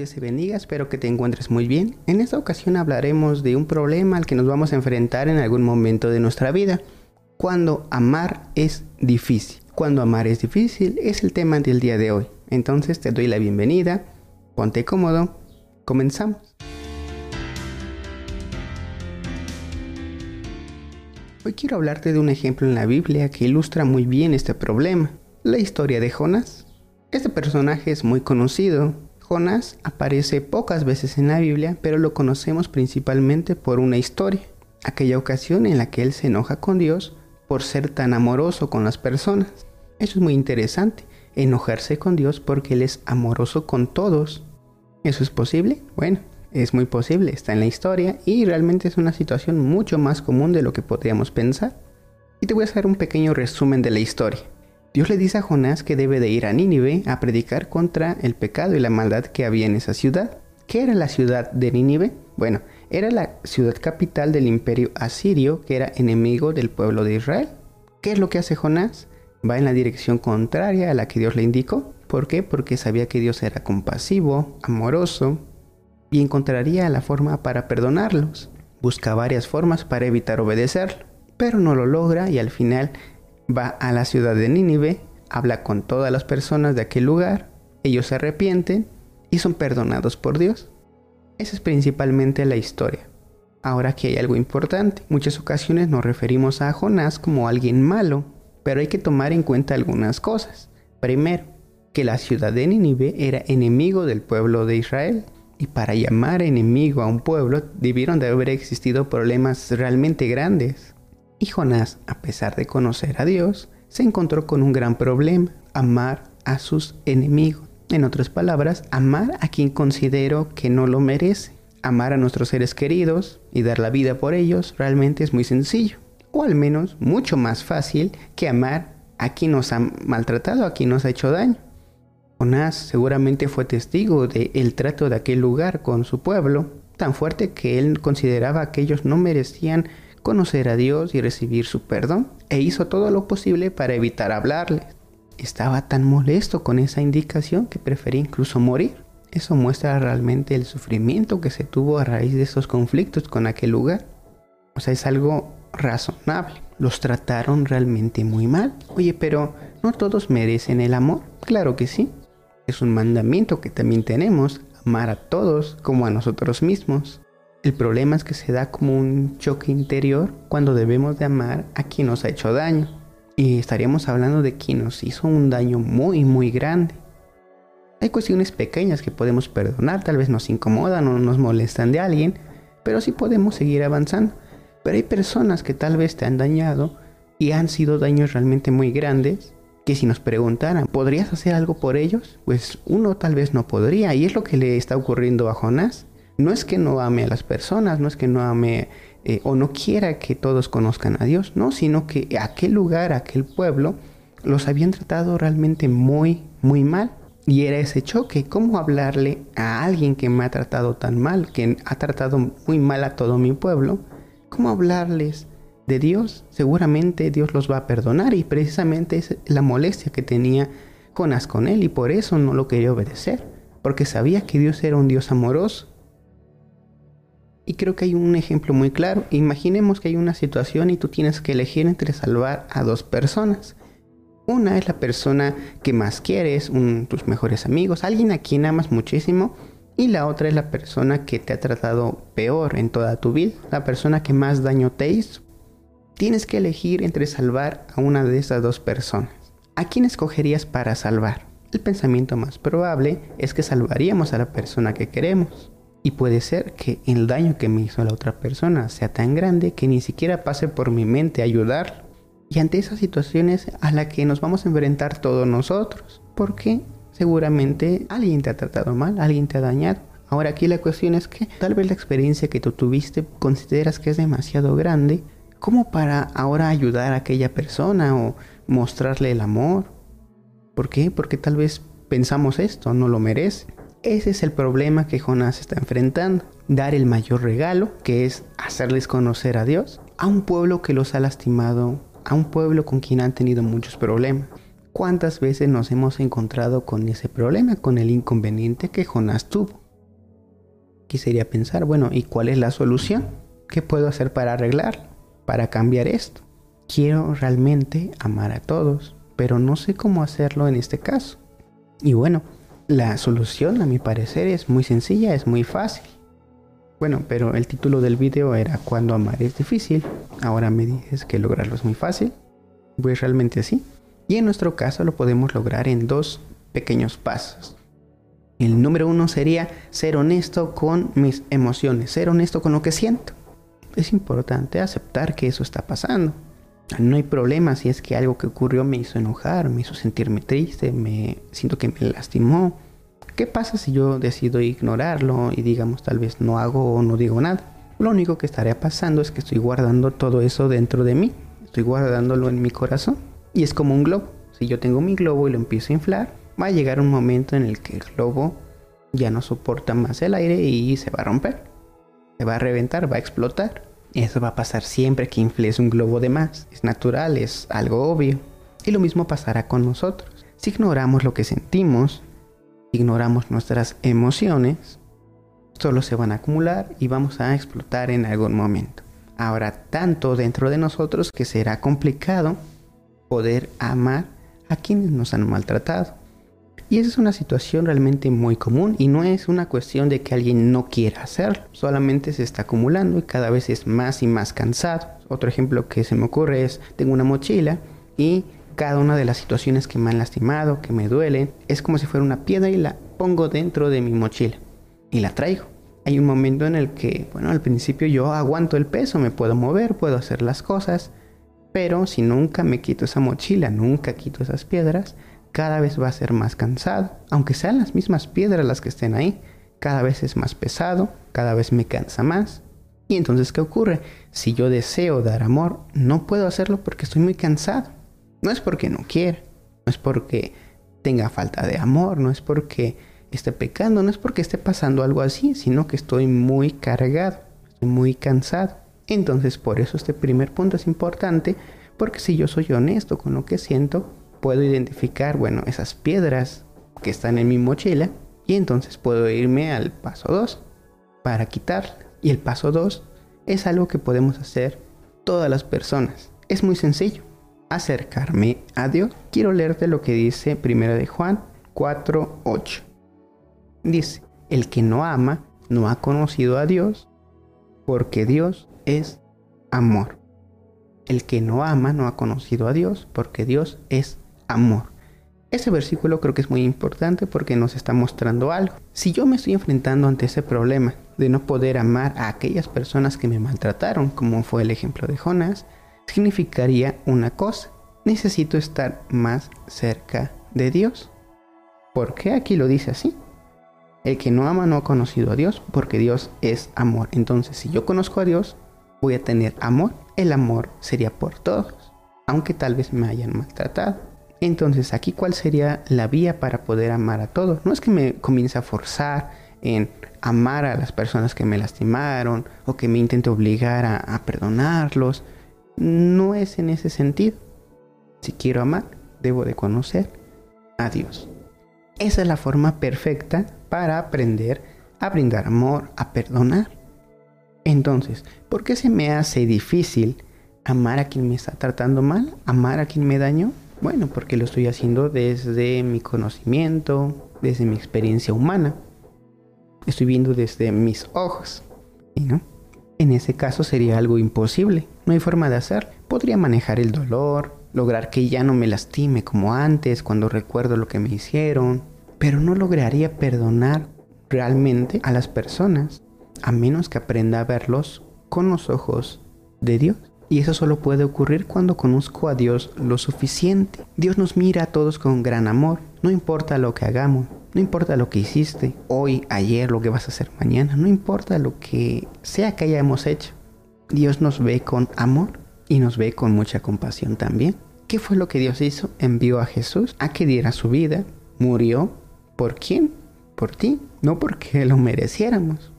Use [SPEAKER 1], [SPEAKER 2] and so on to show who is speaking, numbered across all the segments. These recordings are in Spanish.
[SPEAKER 1] Dios te bendiga, espero que te encuentres muy bien. En esta ocasión hablaremos de un problema al que nos vamos a enfrentar en algún momento de nuestra vida, cuando amar es difícil. Cuando amar es difícil es el tema del día de hoy. Entonces te doy la bienvenida, ponte cómodo, comenzamos. Hoy quiero hablarte de un ejemplo en la Biblia que ilustra muy bien este problema, la historia de Jonás. Este personaje es muy conocido, Jonás aparece pocas veces en la Biblia, pero lo conocemos principalmente por una historia, aquella ocasión en la que él se enoja con Dios por ser tan amoroso con las personas. Eso es muy interesante, enojarse con Dios porque Él es amoroso con todos. ¿Eso es posible? Bueno, es muy posible, está en la historia y realmente es una situación mucho más común de lo que podríamos pensar. Y te voy a hacer un pequeño resumen de la historia. Dios le dice a Jonás que debe de ir a Nínive a predicar contra el pecado y la maldad que había en esa ciudad. ¿Qué era la ciudad de Nínive? Bueno, era la ciudad capital del imperio asirio que era enemigo del pueblo de Israel. ¿Qué es lo que hace Jonás? Va en la dirección contraria a la que Dios le indicó. ¿Por qué? Porque sabía que Dios era compasivo, amoroso y encontraría la forma para perdonarlos. Busca varias formas para evitar obedecerlo, pero no lo logra y al final va a la ciudad de Nínive, habla con todas las personas de aquel lugar, ellos se arrepienten y son perdonados por Dios. Esa es principalmente la historia. Ahora aquí hay algo importante. Muchas ocasiones nos referimos a Jonás como alguien malo, pero hay que tomar en cuenta algunas cosas. Primero, que la ciudad de Nínive era enemigo del pueblo de Israel. Y para llamar enemigo a un pueblo debieron de haber existido problemas realmente grandes. Y Jonás, a pesar de conocer a Dios, se encontró con un gran problema, amar a sus enemigos. En otras palabras, amar a quien considero que no lo merece. Amar a nuestros seres queridos y dar la vida por ellos realmente es muy sencillo, o al menos mucho más fácil que amar a quien nos ha maltratado, a quien nos ha hecho daño. Jonás seguramente fue testigo del trato de aquel lugar con su pueblo, tan fuerte que él consideraba que ellos no merecían conocer a Dios y recibir su perdón, e hizo todo lo posible para evitar hablarles. Estaba tan molesto con esa indicación que prefería incluso morir. Eso muestra realmente el sufrimiento que se tuvo a raíz de esos conflictos con aquel lugar. O sea, es algo razonable. Los trataron realmente muy mal. Oye, pero ¿no todos merecen el amor? Claro que sí. Es un mandamiento que también tenemos, amar a todos como a nosotros mismos. El problema es que se da como un choque interior cuando debemos de amar a quien nos ha hecho daño. Y estaríamos hablando de quien nos hizo un daño muy, muy grande. Hay cuestiones pequeñas que podemos perdonar, tal vez nos incomodan o nos molestan de alguien, pero sí podemos seguir avanzando. Pero hay personas que tal vez te han dañado y han sido daños realmente muy grandes, que si nos preguntaran, ¿podrías hacer algo por ellos? Pues uno tal vez no podría, y es lo que le está ocurriendo a Jonás no es que no ame a las personas, no es que no ame eh, o no quiera que todos conozcan a Dios, no, sino que aquel lugar, aquel pueblo, los habían tratado realmente muy, muy mal. Y era ese choque, ¿cómo hablarle a alguien que me ha tratado tan mal, que ha tratado muy mal a todo mi pueblo? ¿Cómo hablarles de Dios? Seguramente Dios los va a perdonar y precisamente es la molestia que tenía Jonás con él y por eso no lo quería obedecer, porque sabía que Dios era un Dios amoroso y creo que hay un ejemplo muy claro. Imaginemos que hay una situación y tú tienes que elegir entre salvar a dos personas. Una es la persona que más quieres, un, tus mejores amigos, alguien a quien amas muchísimo. Y la otra es la persona que te ha tratado peor en toda tu vida, la persona que más daño te hizo. Tienes que elegir entre salvar a una de esas dos personas. ¿A quién escogerías para salvar? El pensamiento más probable es que salvaríamos a la persona que queremos. Y puede ser que el daño que me hizo la otra persona sea tan grande que ni siquiera pase por mi mente ayudar. Y ante esas situaciones a las que nos vamos a enfrentar todos nosotros. Porque seguramente alguien te ha tratado mal, alguien te ha dañado. Ahora aquí la cuestión es que tal vez la experiencia que tú tuviste consideras que es demasiado grande como para ahora ayudar a aquella persona o mostrarle el amor. ¿Por qué? Porque tal vez pensamos esto, no lo merece. Ese es el problema que Jonás está enfrentando. Dar el mayor regalo, que es hacerles conocer a Dios, a un pueblo que los ha lastimado, a un pueblo con quien han tenido muchos problemas. ¿Cuántas veces nos hemos encontrado con ese problema, con el inconveniente que Jonás tuvo? aquí sería pensar, bueno, ¿y cuál es la solución? ¿Qué puedo hacer para arreglar, para cambiar esto? Quiero realmente amar a todos, pero no sé cómo hacerlo en este caso. Y bueno, la solución a mi parecer es muy sencilla, es muy fácil. Bueno, pero el título del video era Cuando amar es difícil. Ahora me dices que lograrlo es muy fácil. Pues realmente sí. Y en nuestro caso lo podemos lograr en dos pequeños pasos. El número uno sería ser honesto con mis emociones, ser honesto con lo que siento. Es importante aceptar que eso está pasando. No hay problema si es que algo que ocurrió me hizo enojar, me hizo sentirme triste, me siento que me lastimó. ¿Qué pasa si yo decido ignorarlo y digamos tal vez no hago o no digo nada? Lo único que estaría pasando es que estoy guardando todo eso dentro de mí, estoy guardándolo en mi corazón y es como un globo. Si yo tengo mi globo y lo empiezo a inflar, va a llegar un momento en el que el globo ya no soporta más el aire y se va a romper, se va a reventar, va a explotar. Eso va a pasar siempre que infles un globo de más. Es natural, es algo obvio. Y lo mismo pasará con nosotros. Si ignoramos lo que sentimos, ignoramos nuestras emociones, solo se van a acumular y vamos a explotar en algún momento. Habrá tanto dentro de nosotros que será complicado poder amar a quienes nos han maltratado. Y esa es una situación realmente muy común y no es una cuestión de que alguien no quiera hacerlo, solamente se está acumulando y cada vez es más y más cansado. Otro ejemplo que se me ocurre es, tengo una mochila y cada una de las situaciones que me han lastimado, que me duelen, es como si fuera una piedra y la pongo dentro de mi mochila y la traigo. Hay un momento en el que, bueno, al principio yo aguanto el peso, me puedo mover, puedo hacer las cosas, pero si nunca me quito esa mochila, nunca quito esas piedras, cada vez va a ser más cansado. Aunque sean las mismas piedras las que estén ahí, cada vez es más pesado, cada vez me cansa más. Y entonces, ¿qué ocurre? Si yo deseo dar amor, no puedo hacerlo porque estoy muy cansado. No es porque no quiera, no es porque tenga falta de amor, no es porque esté pecando, no es porque esté pasando algo así, sino que estoy muy cargado, estoy muy cansado. Entonces, por eso este primer punto es importante, porque si yo soy honesto con lo que siento, puedo identificar, bueno, esas piedras que están en mi mochila y entonces puedo irme al paso 2 para quitarlas. Y el paso 2 es algo que podemos hacer todas las personas. Es muy sencillo. Acercarme a Dios. Quiero leerte lo que dice 1 de Juan 4:8. Dice, el que no ama no ha conocido a Dios, porque Dios es amor. El que no ama no ha conocido a Dios, porque Dios es amor. Ese versículo creo que es muy importante porque nos está mostrando algo. Si yo me estoy enfrentando ante ese problema de no poder amar a aquellas personas que me maltrataron, como fue el ejemplo de Jonás, significaría una cosa. Necesito estar más cerca de Dios. ¿Por qué aquí lo dice así? El que no ama no ha conocido a Dios porque Dios es amor. Entonces, si yo conozco a Dios, voy a tener amor. El amor sería por todos, aunque tal vez me hayan maltratado. Entonces, aquí cuál sería la vía para poder amar a todos. No es que me comience a forzar en amar a las personas que me lastimaron o que me intente obligar a, perdonarlos. No es en ese sentido. Si quiero amar, debo de conocer a Dios. Esa es la forma perfecta para aprender a brindar amor, a perdonar. Entonces, ¿por qué se me hace difícil amar a quien me está tratando mal? ¿Amar a quien me dañó? Bueno, porque lo estoy haciendo desde mi conocimiento, desde mi experiencia humana. Estoy viendo desde mis ojos. ¿Y no? En ese caso sería algo imposible. No hay forma de hacer. Podría manejar el dolor, lograr que ya no me lastime como antes cuando recuerdo lo que me hicieron, pero no lograría perdonar realmente a las personas a menos que aprenda a verlos con los ojos de Dios. Y eso solo puede ocurrir cuando conozco a Dios lo suficiente. Dios nos mira a todos con gran amor. No importa lo que hagamos, no importa lo que hiciste hoy, ayer, lo que vas a hacer mañana, no importa lo que sea que hayamos hecho. Dios nos ve con amor y nos ve con mucha compasión también. ¿Qué fue lo que Dios hizo? Envió a Jesús a que diera su vida, murió. ¿Por quién? Por ti, no porque lo mereciéramos.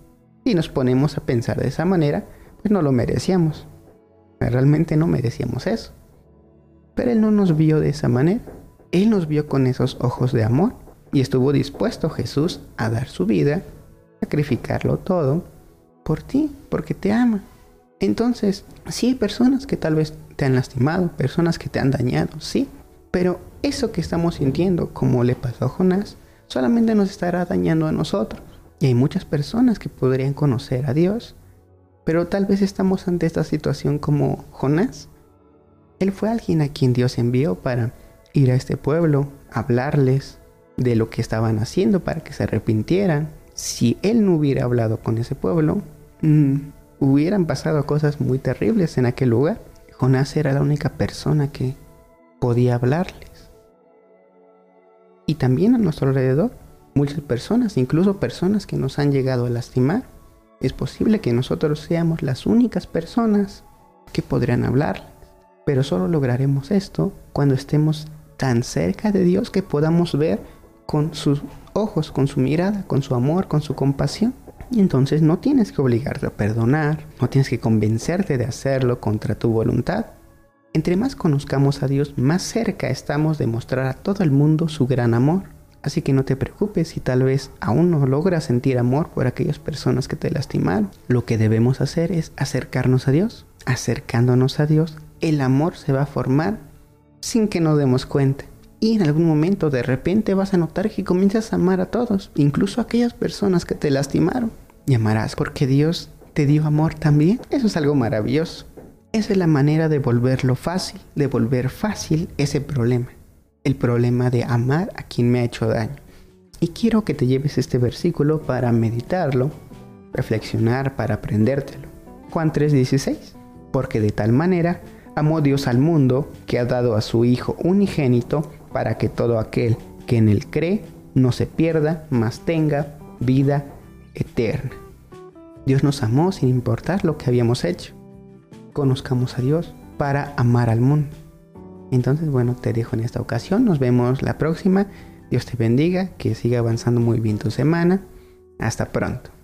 [SPEAKER 1] Si nos ponemos a pensar de esa manera, pues no lo merecíamos. Realmente no merecíamos eso. Pero Él no nos vio de esa manera. Él nos vio con esos ojos de amor y estuvo dispuesto Jesús a dar su vida sacrificarlo todo por ti, porque te ama. Entonces, sí hay personas que tal vez te han lastimado, personas que te han dañado, sí, pero eso que estamos sintiendo, como le pasó a Jonás, solamente nos estará dañando a nosotros. Y hay muchas personas que podrían conocer a Dios, pero tal vez estamos ante esta situación como Jonás. Él fue alguien a quien Dios envió para ir a este pueblo, hablarles de lo que estaban haciendo para que se arrepintieran. Si él no hubiera hablado con ese pueblo, mm, hubieran pasado cosas muy terribles en aquel lugar. Jonás era la única persona que podía hablarles. Y también a nuestro alrededor, muchas personas, incluso personas que nos han llegado a lastimar. Es posible que nosotros seamos las únicas personas que podrían hablarles. Pero solo lograremos esto cuando estemos tan cerca de Dios que podamos ver con sus ojos, con su mirada, con su amor, con su compasión. Y entonces no tienes que obligarte a perdonar, no tienes que convencerte de hacerlo contra tu voluntad. Entre más conozcamos a Dios, más cerca estamos de mostrar a todo el mundo su gran amor. Así que no te preocupes si tal vez aún no logras sentir amor por aquellas personas que te lastimaron. Lo que debemos hacer es acercarnos a Dios. Acercándonos a Dios, el amor se va a formar sin que nos demos cuenta. Y en algún momento de repente vas a notar que comienzas a amar a todos, incluso a aquellas personas que te lastimaron. Y amarás porque Dios te dio amor también. Eso es algo maravilloso. Esa es la manera de volverlo fácil, de volver fácil ese problema. El problema de amar a quien me ha hecho daño. Y quiero que te lleves este versículo para meditarlo, reflexionar, para aprendértelo. Juan 3:16. Porque de tal manera amó Dios al mundo que ha dado a su Hijo unigénito para que todo aquel que en él cree no se pierda, mas tenga vida eterna. Dios nos amó sin importar lo que habíamos hecho conozcamos a Dios para amar al mundo. Entonces, bueno, te dejo en esta ocasión. Nos vemos la próxima. Dios te bendiga, que siga avanzando muy bien tu semana. Hasta pronto.